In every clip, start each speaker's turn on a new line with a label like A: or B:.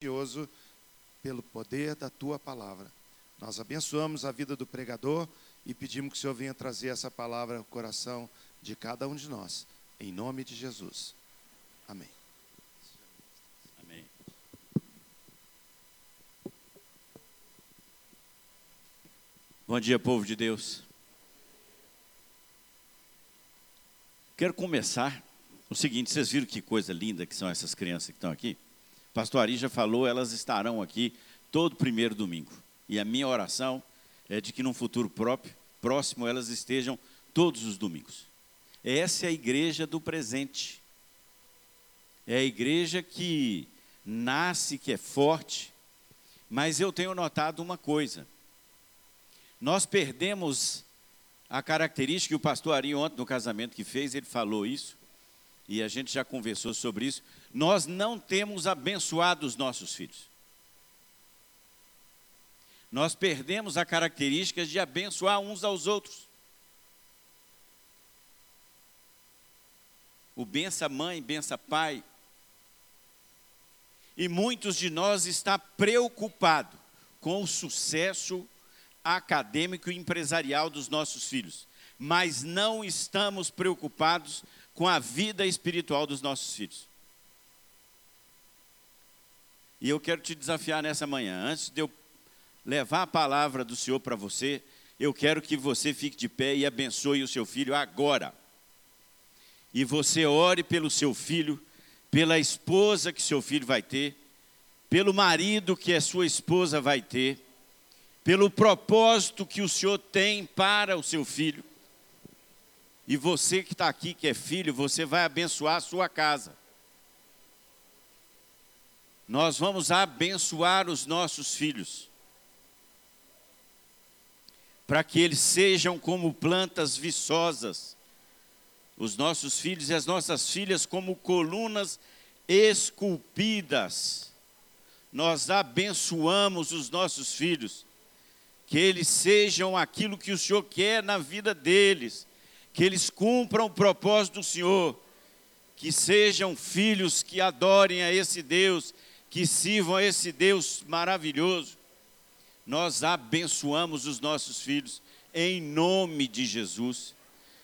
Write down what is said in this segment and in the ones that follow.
A: precioso pelo poder da tua palavra. Nós abençoamos a vida do pregador e pedimos que o Senhor venha trazer essa palavra ao coração de cada um de nós. Em nome de Jesus. Amém.
B: Amém. Bom dia, povo de Deus. Quero começar o seguinte: vocês viram que coisa linda que são essas crianças que estão aqui? O pastor Ari já falou, elas estarão aqui todo primeiro domingo. E a minha oração é de que num futuro próprio, próximo elas estejam todos os domingos. Essa é a igreja do presente. É a igreja que nasce, que é forte. Mas eu tenho notado uma coisa. Nós perdemos a característica, e o pastor Ari ontem no casamento que fez, ele falou isso, e a gente já conversou sobre isso. Nós não temos abençoado os nossos filhos. Nós perdemos a característica de abençoar uns aos outros. O bença mãe, bença pai. E muitos de nós está preocupado com o sucesso acadêmico e empresarial dos nossos filhos, mas não estamos preocupados com a vida espiritual dos nossos filhos. E eu quero te desafiar nessa manhã, antes de eu levar a palavra do Senhor para você, eu quero que você fique de pé e abençoe o seu filho agora. E você ore pelo seu filho, pela esposa que seu filho vai ter, pelo marido que a sua esposa vai ter, pelo propósito que o Senhor tem para o seu filho. E você que está aqui, que é filho, você vai abençoar a sua casa. Nós vamos abençoar os nossos filhos, para que eles sejam como plantas viçosas, os nossos filhos e as nossas filhas como colunas esculpidas. Nós abençoamos os nossos filhos que eles sejam aquilo que o Senhor quer na vida deles, que eles cumpram o propósito do Senhor, que sejam filhos que adorem a esse Deus, que sirvam a esse Deus maravilhoso. Nós abençoamos os nossos filhos em nome de Jesus.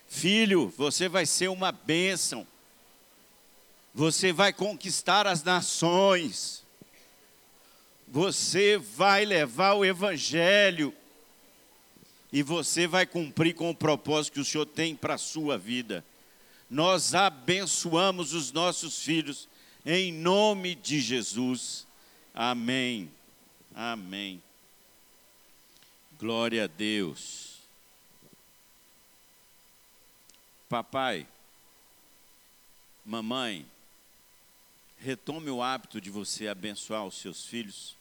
B: Filho, você vai ser uma bênção. Você vai conquistar as nações você vai levar o Evangelho e você vai cumprir com o propósito que o Senhor tem para a sua vida. Nós abençoamos os nossos filhos em nome de Jesus. Amém. Amém. Glória a Deus. Papai, mamãe, retome o hábito de você abençoar os seus filhos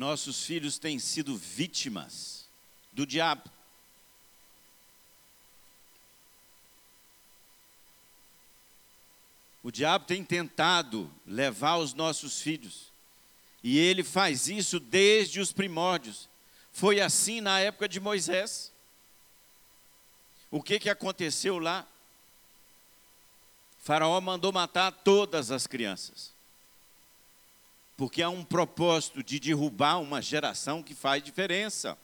B: nossos filhos têm sido vítimas do diabo. O diabo tem tentado levar os nossos filhos, e ele faz isso desde os primórdios. Foi assim na época de Moisés. O que, que aconteceu lá? Faraó mandou matar todas as crianças porque há um propósito de derrubar uma geração que faz diferença.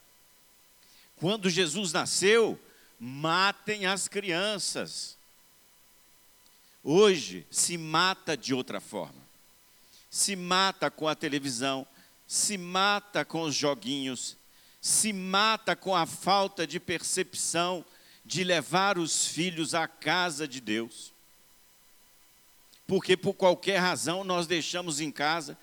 B: Quando Jesus nasceu, matem as crianças. Hoje se mata de outra forma. Se mata com a televisão, se mata com os joguinhos, se mata com a falta de percepção de levar os filhos à casa de Deus. Porque por qualquer razão nós deixamos em casa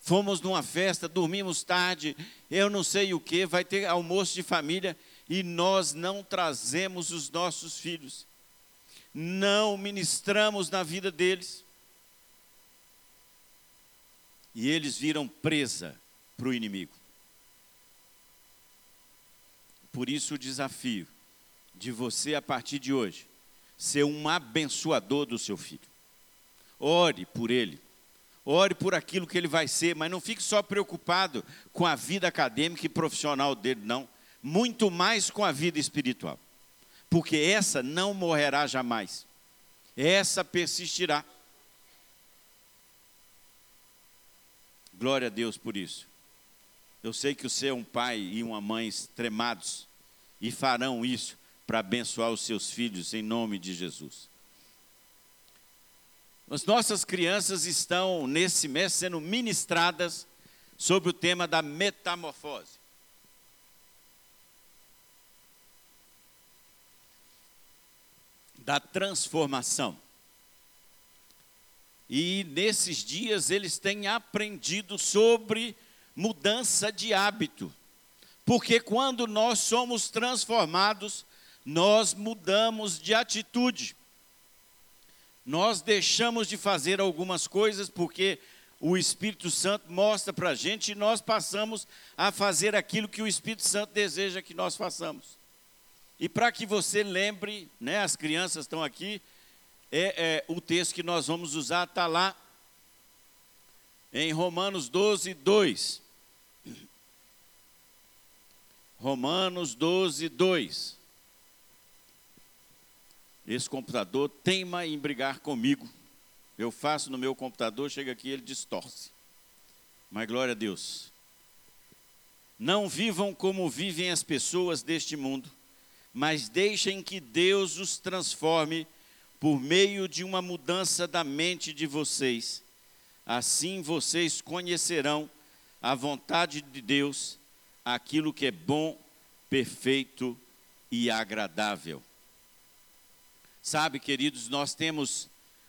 B: fomos numa festa, dormimos tarde, eu não sei o que, vai ter almoço de família e nós não trazemos os nossos filhos, não ministramos na vida deles. E eles viram presa para o inimigo. Por isso o desafio de você, a partir de hoje, ser um abençoador do seu filho. Ore por ele ore por aquilo que ele vai ser, mas não fique só preocupado com a vida acadêmica e profissional dele, não. Muito mais com a vida espiritual, porque essa não morrerá jamais, essa persistirá. Glória a Deus por isso. Eu sei que você é um pai e uma mãe extremados e farão isso para abençoar os seus filhos em nome de Jesus. As nossas crianças estão nesse mês sendo ministradas sobre o tema da metamorfose. Da transformação. E nesses dias eles têm aprendido sobre mudança de hábito. Porque quando nós somos transformados, nós mudamos de atitude. Nós deixamos de fazer algumas coisas porque o Espírito Santo mostra para a gente e nós passamos a fazer aquilo que o Espírito Santo deseja que nós façamos. E para que você lembre, né, as crianças estão aqui, é, é, o texto que nós vamos usar está lá em Romanos 12, 2. Romanos 12, 2. Esse computador teima em brigar comigo. Eu faço no meu computador, chega aqui ele distorce. Mas glória a Deus. Não vivam como vivem as pessoas deste mundo, mas deixem que Deus os transforme por meio de uma mudança da mente de vocês. Assim vocês conhecerão a vontade de Deus, aquilo que é bom, perfeito e agradável. Sabe, queridos, nós temos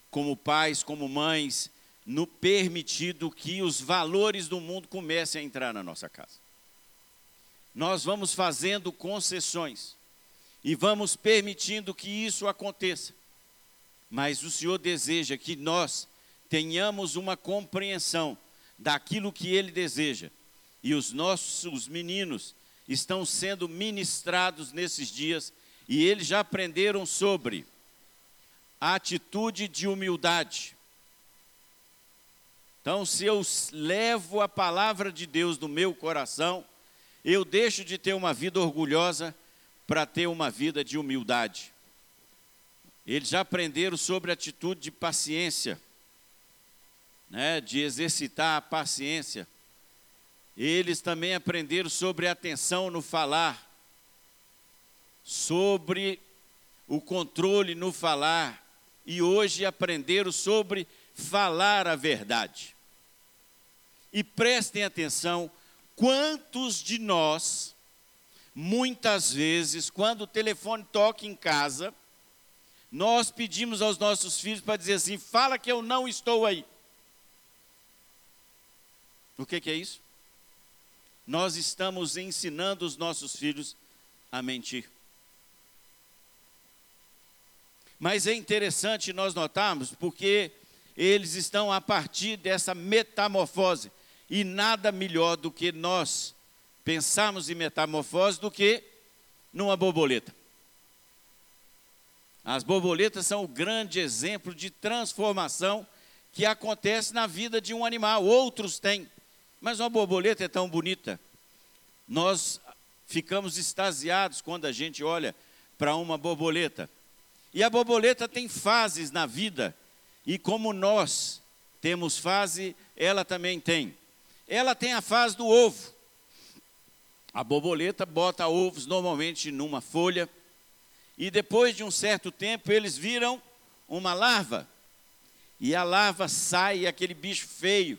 B: como pais, como mães, no permitido que os valores do mundo comecem a entrar na nossa casa. Nós vamos fazendo concessões e vamos permitindo que isso aconteça mas o Senhor deseja que nós tenhamos uma compreensão daquilo que Ele deseja. E os nossos meninos estão sendo ministrados nesses dias e eles já aprenderam sobre a atitude de humildade. Então, se eu levo a palavra de Deus no meu coração, eu deixo de ter uma vida orgulhosa para ter uma vida de humildade. Eles já aprenderam sobre a atitude de paciência, né, de exercitar a paciência. Eles também aprenderam sobre atenção no falar, sobre o controle no falar, e hoje aprenderam sobre falar a verdade. E prestem atenção, quantos de nós, muitas vezes, quando o telefone toca em casa, nós pedimos aos nossos filhos para dizer assim: fala que eu não estou aí. O que, que é isso? Nós estamos ensinando os nossos filhos a mentir. Mas é interessante nós notarmos porque eles estão a partir dessa metamorfose. E nada melhor do que nós pensarmos em metamorfose do que numa borboleta. As borboletas são o grande exemplo de transformação que acontece na vida de um animal. Outros têm, mas uma borboleta é tão bonita. Nós ficamos extasiados quando a gente olha para uma borboleta. E a borboleta tem fases na vida, e como nós temos fase, ela também tem. Ela tem a fase do ovo. A borboleta bota ovos normalmente numa folha e depois de um certo tempo eles viram uma larva. E a larva sai, aquele bicho feio,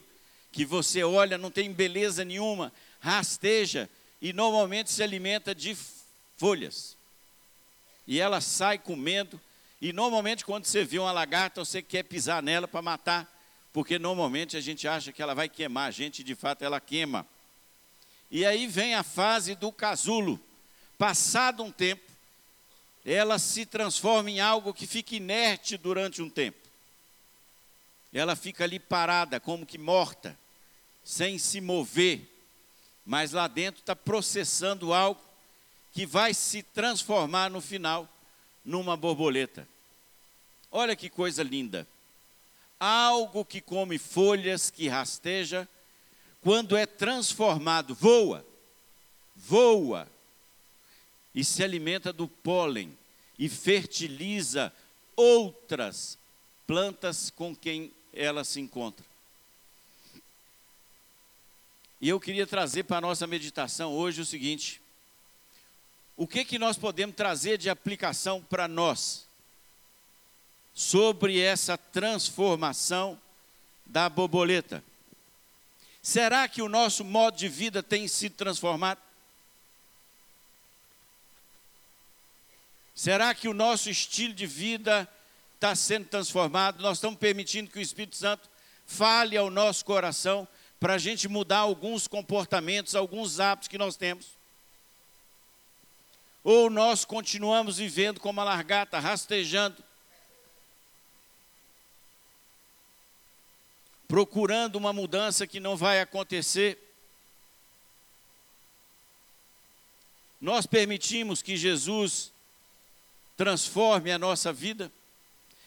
B: que você olha, não tem beleza nenhuma, rasteja e normalmente se alimenta de folhas. E ela sai comendo, e normalmente quando você vê uma lagarta, você quer pisar nela para matar, porque normalmente a gente acha que ela vai queimar a gente, e de fato ela queima. E aí vem a fase do casulo. Passado um tempo, ela se transforma em algo que fica inerte durante um tempo. Ela fica ali parada, como que morta, sem se mover, mas lá dentro está processando algo que vai se transformar no final numa borboleta. Olha que coisa linda. Algo que come folhas, que rasteja, quando é transformado, voa, voa, e se alimenta do pólen e fertiliza outras plantas com quem ela se encontra. E eu queria trazer para a nossa meditação hoje o seguinte: o que, que nós podemos trazer de aplicação para nós sobre essa transformação da borboleta? Será que o nosso modo de vida tem sido transformado? Será que o nosso estilo de vida está sendo transformado? Nós estamos permitindo que o Espírito Santo fale ao nosso coração para a gente mudar alguns comportamentos, alguns hábitos que nós temos? Ou nós continuamos vivendo como a largata, rastejando, procurando uma mudança que não vai acontecer? Nós permitimos que Jesus transforme a nossa vida?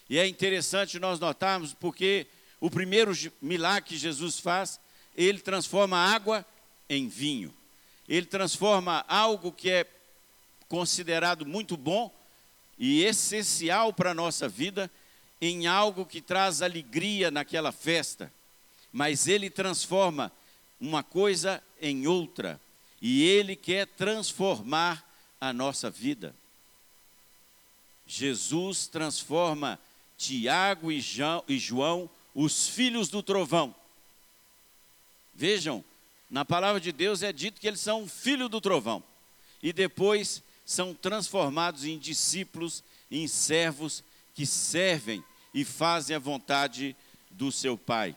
B: E é interessante nós notarmos porque o primeiro milagre que Jesus faz, ele transforma água em vinho. Ele transforma algo que é considerado muito bom e essencial para a nossa vida em algo que traz alegria naquela festa. Mas ele transforma uma coisa em outra. E ele quer transformar a nossa vida. Jesus transforma Tiago e João, os filhos do trovão. Vejam, na palavra de Deus é dito que eles são filhos do trovão. E depois são transformados em discípulos, em servos que servem e fazem a vontade do seu Pai.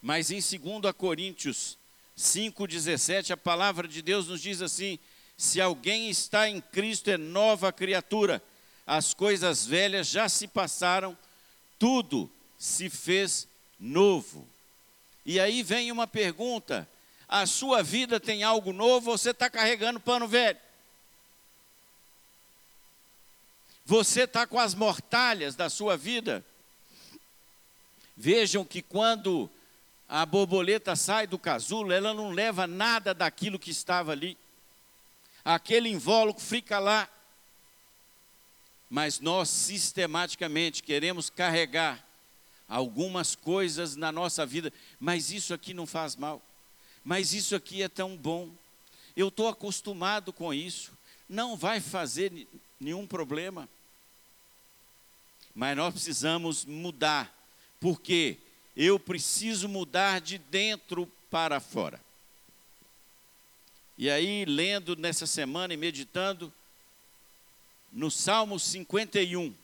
B: Mas em 2 Coríntios 5,17, a palavra de Deus nos diz assim: se alguém está em Cristo, é nova criatura. As coisas velhas já se passaram, tudo se fez novo. E aí vem uma pergunta: a sua vida tem algo novo ou você está carregando pano velho? Você está com as mortalhas da sua vida? Vejam que quando a borboleta sai do casulo, ela não leva nada daquilo que estava ali aquele invólucro fica lá. Mas nós sistematicamente queremos carregar algumas coisas na nossa vida, mas isso aqui não faz mal, mas isso aqui é tão bom, eu estou acostumado com isso, não vai fazer nenhum problema. Mas nós precisamos mudar, porque eu preciso mudar de dentro para fora. E aí, lendo nessa semana e meditando, no Salmo 51,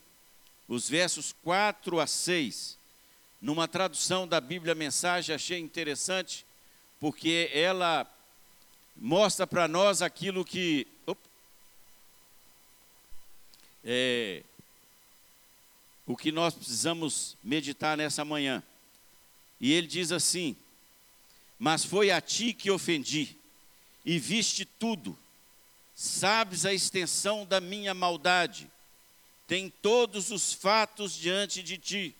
B: os versos 4 a 6, numa tradução da Bíblia Mensagem, achei interessante, porque ela mostra para nós aquilo que. É, o que nós precisamos meditar nessa manhã. E ele diz assim: Mas foi a ti que ofendi e viste tudo, sabes a extensão da minha maldade, tem todos os fatos diante de ti.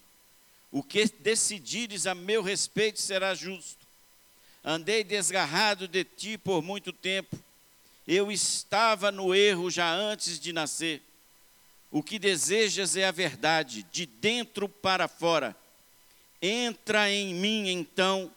B: O que decidires a meu respeito será justo. Andei desgarrado de ti por muito tempo. Eu estava no erro já antes de nascer. O que desejas é a verdade, de dentro para fora. Entra em mim então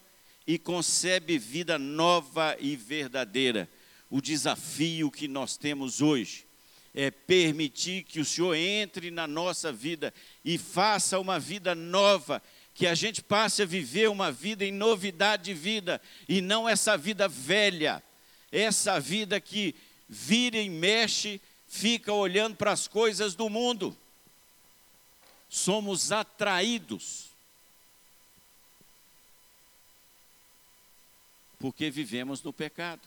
B: e concebe vida nova e verdadeira. O desafio que nós temos hoje é permitir que o Senhor entre na nossa vida e faça uma vida nova, que a gente passe a viver uma vida em novidade de vida e não essa vida velha, essa vida que vira e mexe, fica olhando para as coisas do mundo. Somos atraídos porque vivemos no pecado.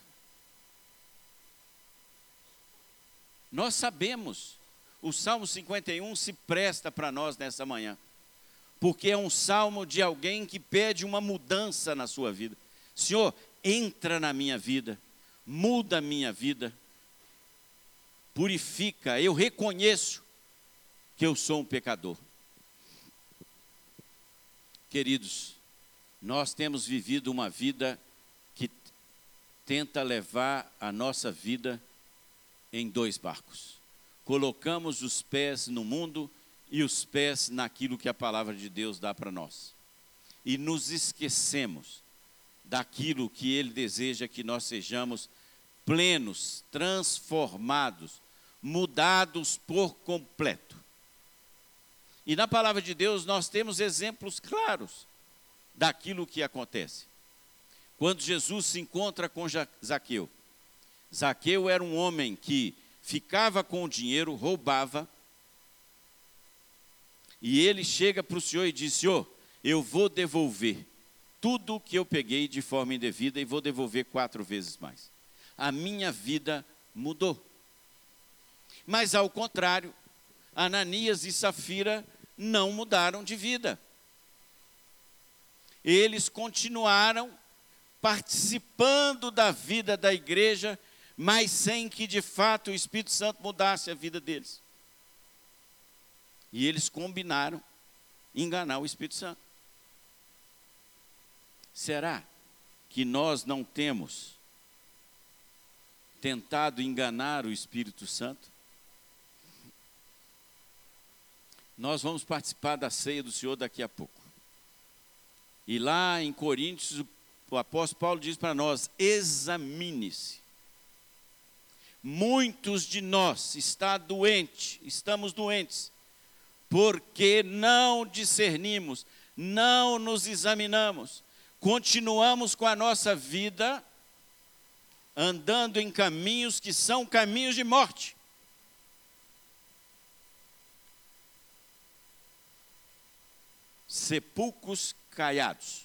B: Nós sabemos, o Salmo 51 se presta para nós nessa manhã, porque é um salmo de alguém que pede uma mudança na sua vida. Senhor, entra na minha vida, muda a minha vida, purifica, eu reconheço que eu sou um pecador. Queridos, nós temos vivido uma vida tenta levar a nossa vida em dois barcos. Colocamos os pés no mundo e os pés naquilo que a palavra de Deus dá para nós. E nos esquecemos daquilo que Ele deseja que nós sejamos plenos, transformados, mudados por completo. E na palavra de Deus nós temos exemplos claros daquilo que acontece. Quando Jesus se encontra com Zaqueu, Zaqueu era um homem que ficava com o dinheiro, roubava, e ele chega para o Senhor e diz: Senhor, eu vou devolver tudo que eu peguei de forma indevida e vou devolver quatro vezes mais. A minha vida mudou. Mas ao contrário, Ananias e Safira não mudaram de vida. Eles continuaram participando da vida da igreja, mas sem que de fato o Espírito Santo mudasse a vida deles. E eles combinaram enganar o Espírito Santo. Será que nós não temos tentado enganar o Espírito Santo? Nós vamos participar da ceia do Senhor daqui a pouco. E lá em Coríntios, o apóstolo Paulo diz para nós: examine-se. Muitos de nós está doente, estamos doentes, porque não discernimos, não nos examinamos, continuamos com a nossa vida andando em caminhos que são caminhos de morte. Sepulcros caiados.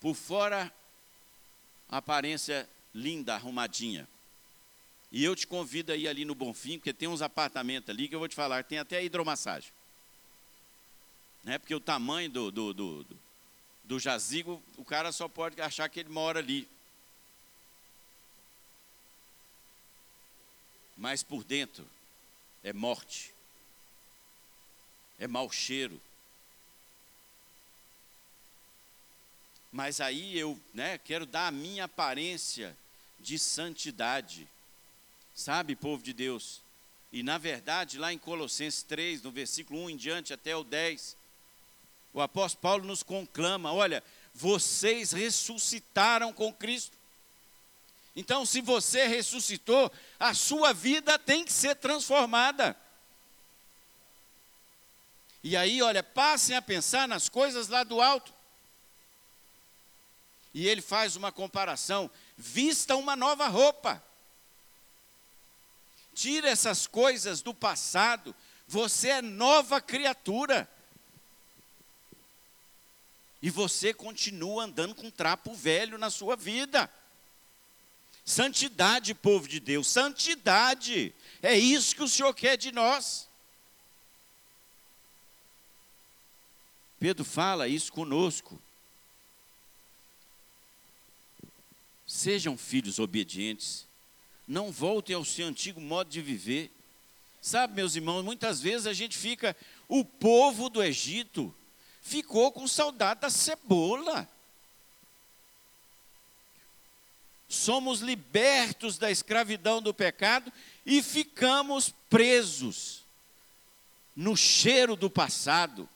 B: Por fora, aparência linda, arrumadinha. E eu te convido a ir ali no Bonfim, porque tem uns apartamentos ali que eu vou te falar, tem até hidromassagem. Né? Porque o tamanho do, do, do, do, do jazigo, o cara só pode achar que ele mora ali. Mas por dentro é morte é mau cheiro. Mas aí eu né, quero dar a minha aparência de santidade. Sabe, povo de Deus? E na verdade, lá em Colossenses 3, no versículo 1 em diante até o 10, o apóstolo Paulo nos conclama: olha, vocês ressuscitaram com Cristo. Então, se você ressuscitou, a sua vida tem que ser transformada. E aí, olha, passem a pensar nas coisas lá do alto. E ele faz uma comparação: vista uma nova roupa. Tira essas coisas do passado, você é nova criatura. E você continua andando com trapo velho na sua vida. Santidade, povo de Deus, santidade. É isso que o Senhor quer de nós. Pedro fala isso conosco. Sejam filhos obedientes, não voltem ao seu antigo modo de viver. Sabe, meus irmãos, muitas vezes a gente fica, o povo do Egito ficou com saudade da cebola. Somos libertos da escravidão do pecado e ficamos presos no cheiro do passado.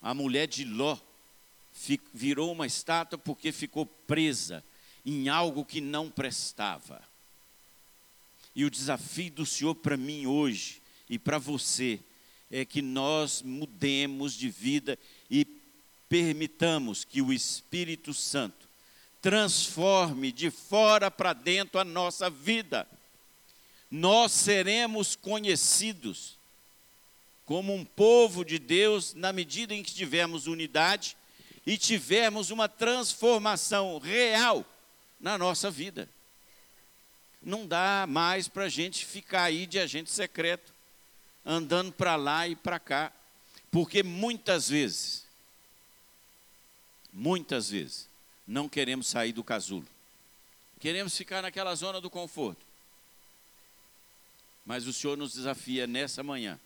B: A mulher de Ló virou uma estátua porque ficou presa em algo que não prestava. E o desafio do Senhor para mim hoje e para você é que nós mudemos de vida e permitamos que o Espírito Santo transforme de fora para dentro a nossa vida. Nós seremos conhecidos como um povo de Deus, na medida em que tivermos unidade e tivermos uma transformação real na nossa vida. Não dá mais para a gente ficar aí de agente secreto, andando para lá e para cá, porque muitas vezes, muitas vezes, não queremos sair do casulo. Queremos ficar naquela zona do conforto. Mas o Senhor nos desafia nessa manhã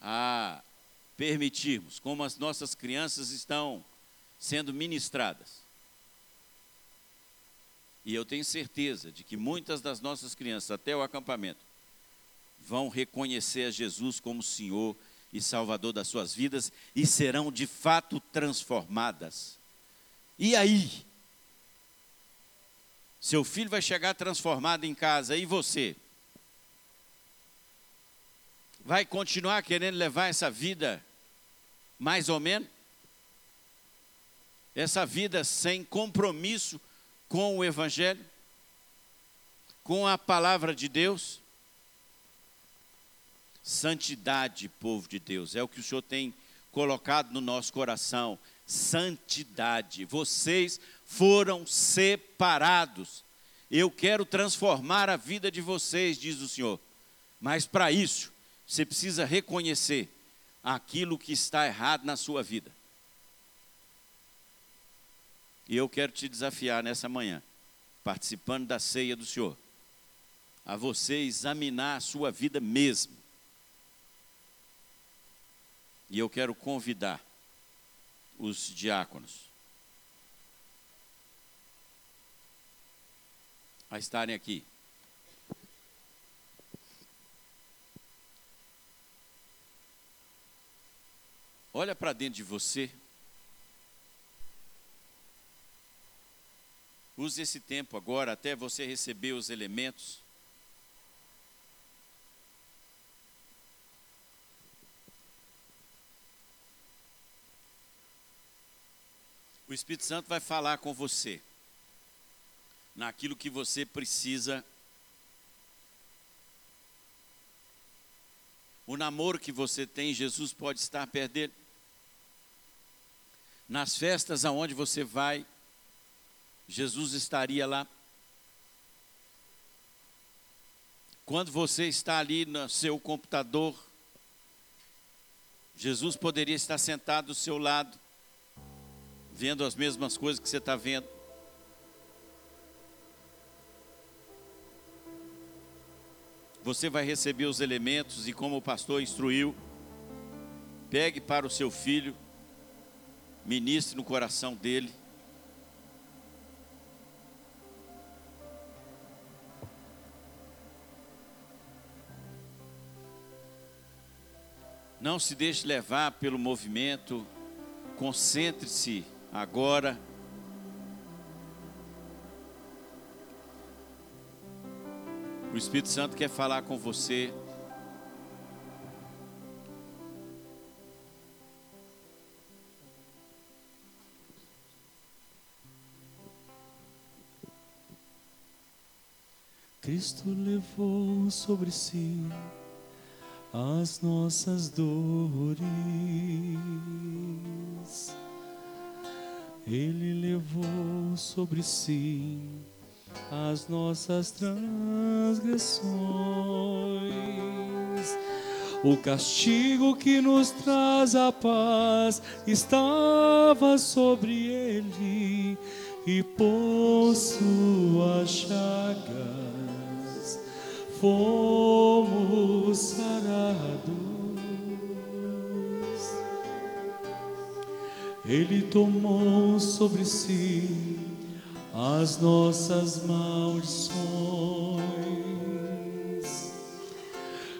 B: a permitirmos, como as nossas crianças estão sendo ministradas. E eu tenho certeza de que muitas das nossas crianças, até o acampamento, vão reconhecer a Jesus como Senhor e Salvador das suas vidas e serão de fato transformadas. E aí? Seu filho vai chegar transformado em casa, e você? Vai continuar querendo levar essa vida mais ou menos? Essa vida sem compromisso com o Evangelho? Com a palavra de Deus? Santidade, povo de Deus, é o que o Senhor tem colocado no nosso coração. Santidade. Vocês foram separados. Eu quero transformar a vida de vocês, diz o Senhor. Mas para isso, você precisa reconhecer aquilo que está errado na sua vida. E eu quero te desafiar nessa manhã, participando da ceia do Senhor, a você examinar a sua vida mesmo e eu quero convidar os diáconos a estarem aqui. Olha para dentro de você. Use esse tempo agora até você receber os elementos. o Espírito Santo vai falar com você naquilo que você precisa. O namoro que você tem, Jesus pode estar dele. Nas festas aonde você vai, Jesus estaria lá. Quando você está ali no seu computador, Jesus poderia estar sentado do seu lado vendo as mesmas coisas que você está vendo. Você vai receber os elementos e, como o pastor instruiu, pegue para o seu filho, ministre no coração dele. Não se deixe levar pelo movimento, concentre-se agora. O Espírito Santo quer falar com você.
C: Cristo levou sobre si as nossas dores ele levou sobre si as nossas transgressões. O castigo que nos traz a paz estava sobre ele, e por suas chagas fomos sarados. Ele tomou sobre si as nossas maldições.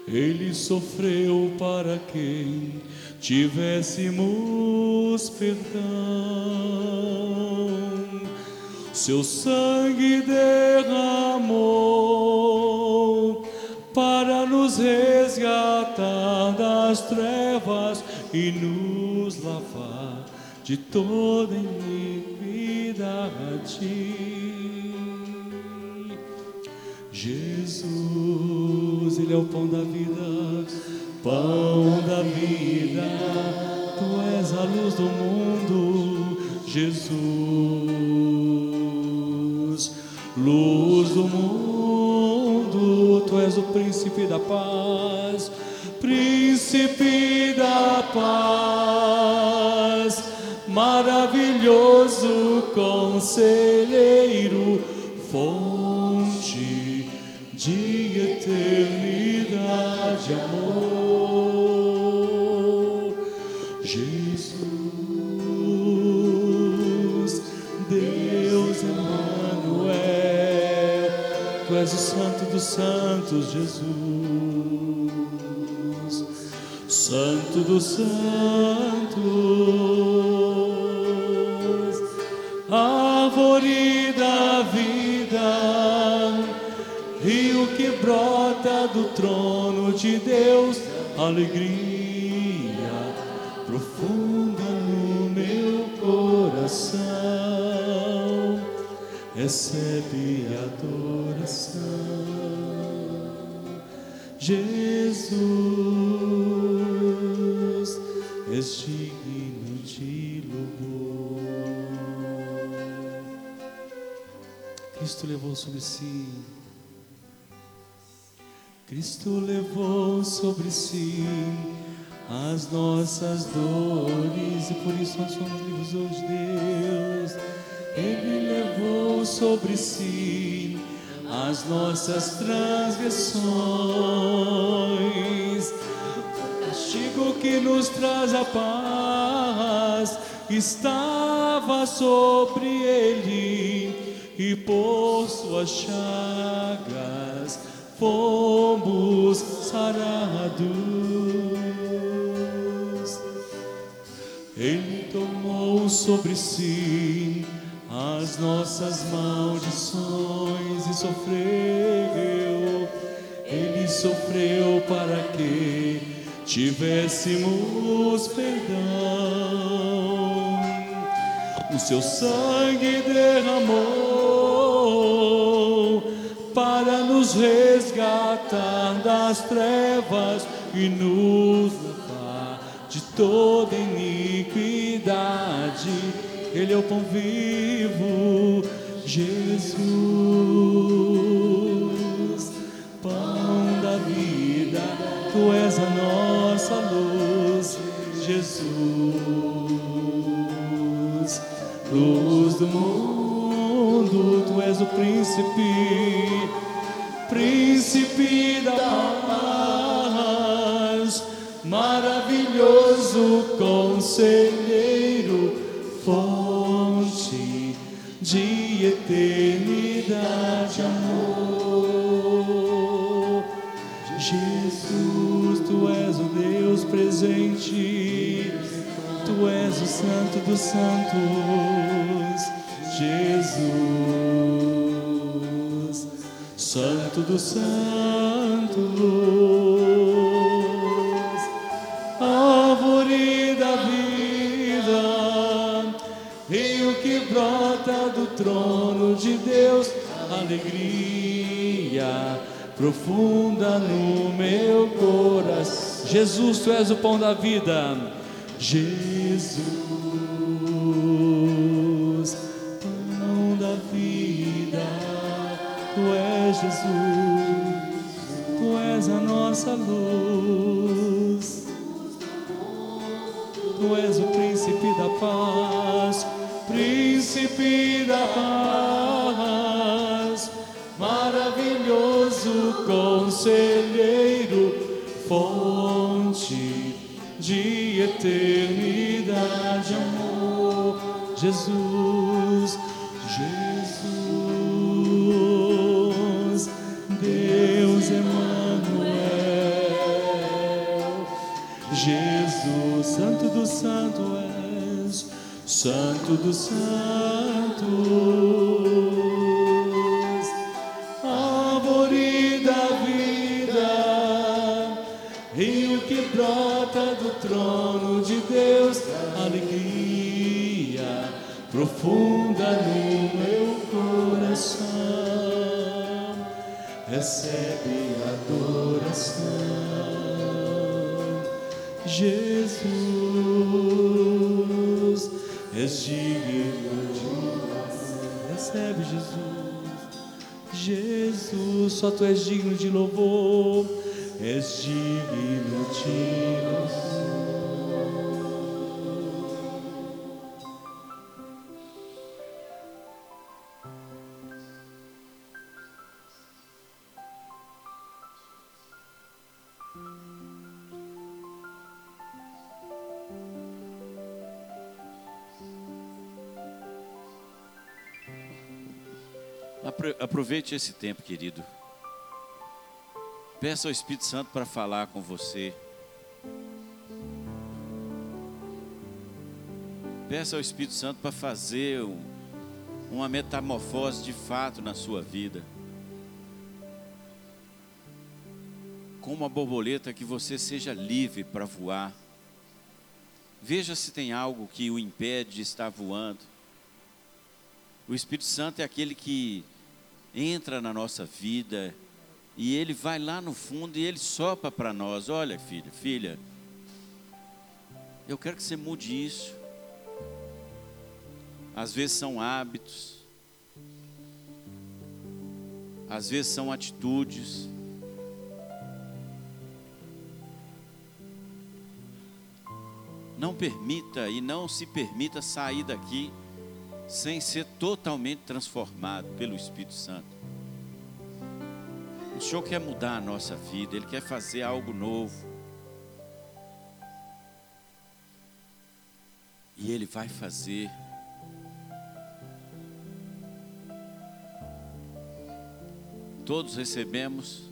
C: Ele sofreu para que tivéssemos perdão. Seu sangue derramou para nos resgatar das trevas e nos lavar de toda iniquidade. Jesus, Ele é o pão da vida, pão da vida, Tu és a luz do mundo, Jesus, luz do mundo, Tu és o príncipe da paz, príncipe da paz maravilhoso conselheiro, fonte de eternidade, amor. Santos, Jesus. Santo dos Santos, árvore da vida, rio que brota do trono de Deus, alegria profunda no meu coração, recebe adoração, sobre si. Cristo levou sobre si as nossas dores e por isso nós somos livres hoje, Deus. Ele levou sobre si as nossas transgressões. O castigo que nos traz a paz estava sobre ele e por suas chagas fomos sarados. Ele tomou sobre si as nossas maldições e sofreu. Ele sofreu para que tivéssemos perdão. O seu sangue derramou para nos resgatar das trevas e nos livrar de toda iniquidade. Ele é o pão vivo, Jesus, pão da vida, tu és a nossa luz, Jesus, luz do mundo, tu és o príncipe, príncipe da paz, maravilhoso conselheiro, fonte de eternidade, amor. Jesus, tu és o Deus presente, tu és o Santo dos Santos, Santos, árvore da vida, rio que brota do trono de Deus, alegria profunda no meu coração. Jesus, tu és o pão da vida. Jesus, paz, príncipe da paz, maravilhoso conselheiro, fonte de eternidade, amor, Jesus, Santo dos Santos, árvore da vida, rio que brota do trono de Deus, alegria profunda no meu coração, recebe adoração. Jesus, só tu és digno de louvor, és digno de louvor.
B: Apro- Aproveite esse tempo, querido. Peça ao Espírito Santo para falar com você. Peça ao Espírito Santo para fazer uma metamorfose de fato na sua vida. Como a borboleta, que você seja livre para voar. Veja se tem algo que o impede de estar voando. O Espírito Santo é aquele que entra na nossa vida e ele vai lá no fundo e ele sopra para nós: olha, filho, filha, eu quero que você mude isso. Às vezes são hábitos, às vezes são atitudes. Não permita e não se permita sair daqui sem ser totalmente transformado pelo Espírito Santo. O Senhor quer mudar a nossa vida, Ele quer fazer algo novo. E Ele vai fazer. Todos recebemos.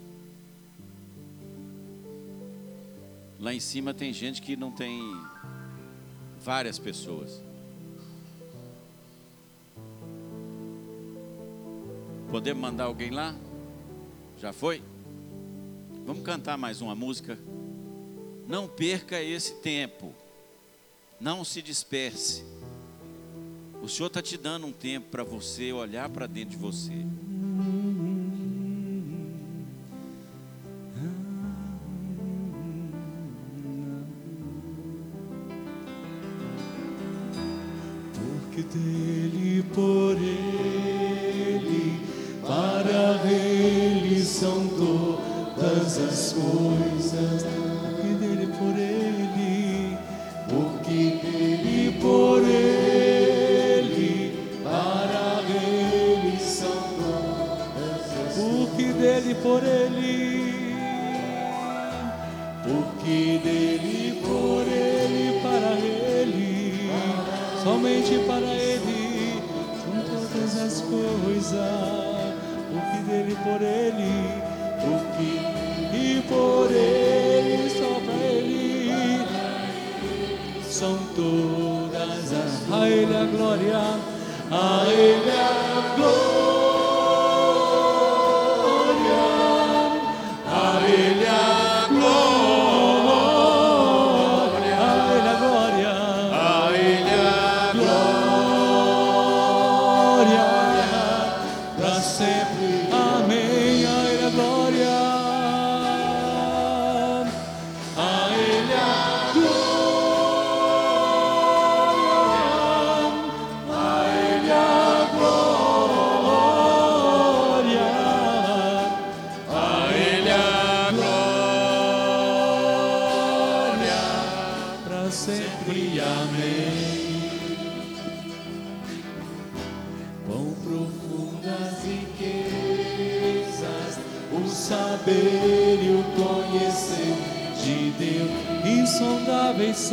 B: Lá em cima tem gente que não tem várias pessoas. Podemos mandar alguém lá? Já foi? Vamos cantar mais uma música? Não perca esse tempo. Não se disperse. O Senhor está te dando um tempo para você olhar para dentro de você.
C: Todas as coisas. Porque dele, por ele,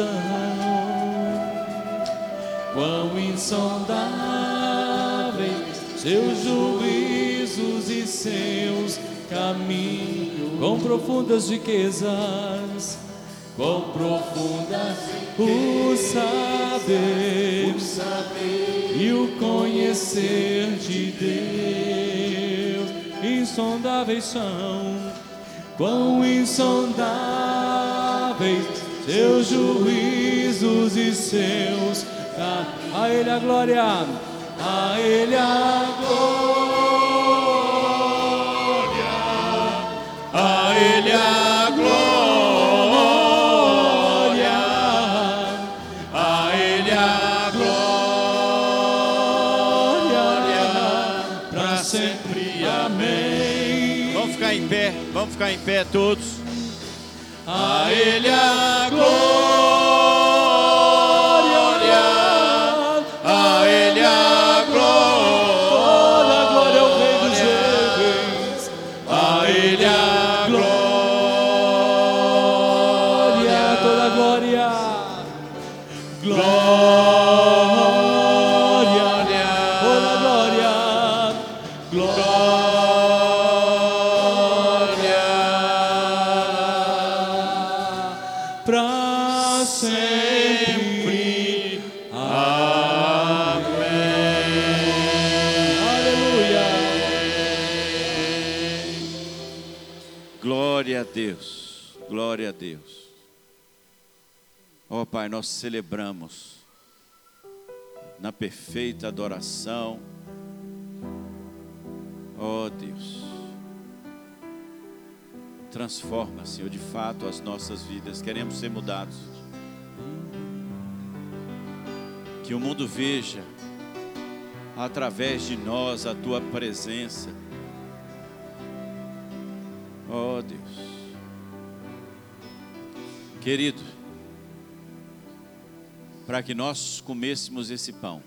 C: são. Quão insondáveis seus juízos e seus caminhos, quão profundas riquezas, quão profundas o saber, e o conhecer de Deus, insondáveis são, quão insondáveis seus juízos e seus a Ele a glória, a Ele a glória, a Ele a glória, a Ele a glória, para sempre. Amém.
B: Vamos ficar em pé, vamos ficar em pé todos.
C: A Ele a glória,
B: nós celebramos na perfeita adoração. Ó Deus, transforma, Senhor, de fato as nossas vidas. Queremos ser mudados. Que o mundo veja através de nós a tua presença. Oh Deus. Querido, para que nós comêssemos esse pão,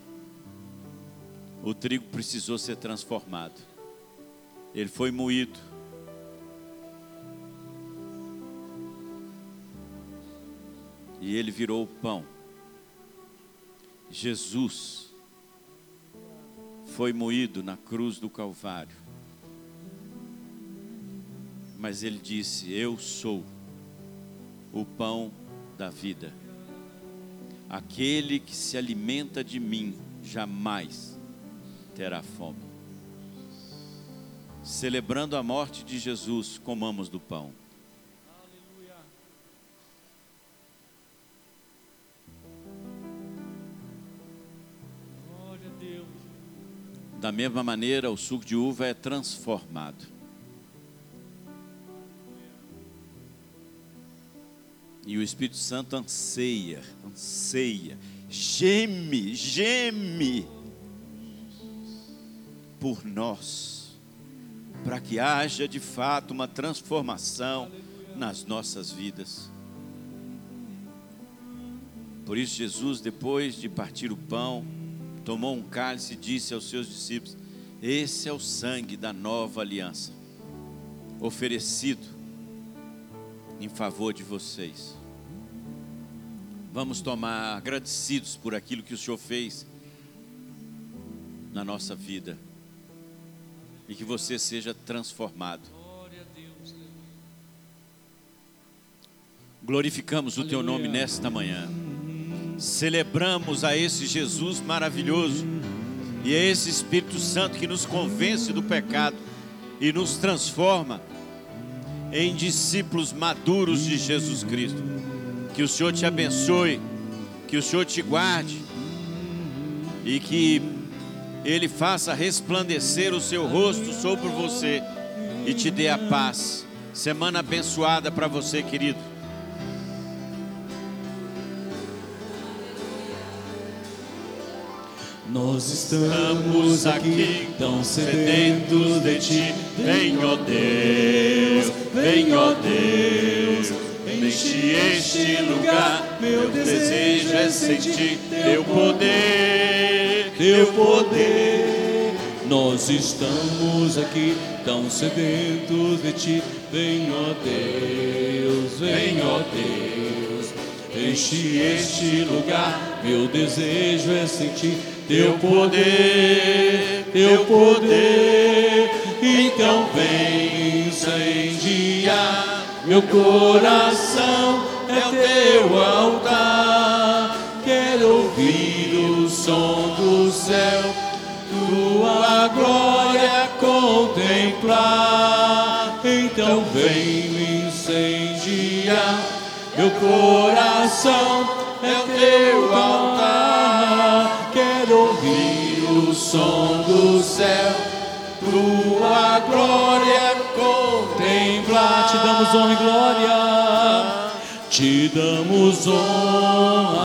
B: o trigo precisou ser transformado. Ele foi moído. E ele virou o pão. Jesus foi moído na cruz do Calvário. Mas ele disse: Eu sou o pão da vida. Aquele que se alimenta de mim jamais terá fome. Celebrando a morte de Jesus, comamos do pão. Da mesma maneira, o suco de uva é transformado. E o Espírito Santo anseia, anseia, geme, geme por nós, para que haja de fato uma transformação nas nossas vidas. Por isso, Jesus, depois de partir o pão, tomou um cálice e disse aos seus discípulos: Esse é o sangue da nova aliança, oferecido em favor de vocês. Vamos tomar agradecidos por aquilo que o Senhor fez na nossa vida e que você seja transformado. Glorificamos o teu nome nesta manhã. Celebramos a esse Jesus maravilhoso e a esse Espírito Santo que nos convence do pecado e nos transforma em discípulos maduros de Jesus Cristo. Que o Senhor te abençoe, que o Senhor te guarde e que Ele faça resplandecer o seu rosto sobre você e te dê a paz. Semana abençoada para você, querido.
C: Nós estamos aqui tão sedentos de ti. Vem, ó Deus, vem, ó Deus. Enche este lugar. Meu desejo é sentir teu poder, teu poder. Nós estamos aqui tão sedentos de ti. Vem, ó Deus, vem, ó Deus. Enche este lugar, meu desejo é sentir teu poder, teu poder. Então vem incendiar meu coração, é teu altar. Quero ouvir o som do céu, tua glória contemplar. Então vem incendiar meu coração é teu altar. O som do céu, tua glória contemplar. Te damos honra e glória, te damos honra.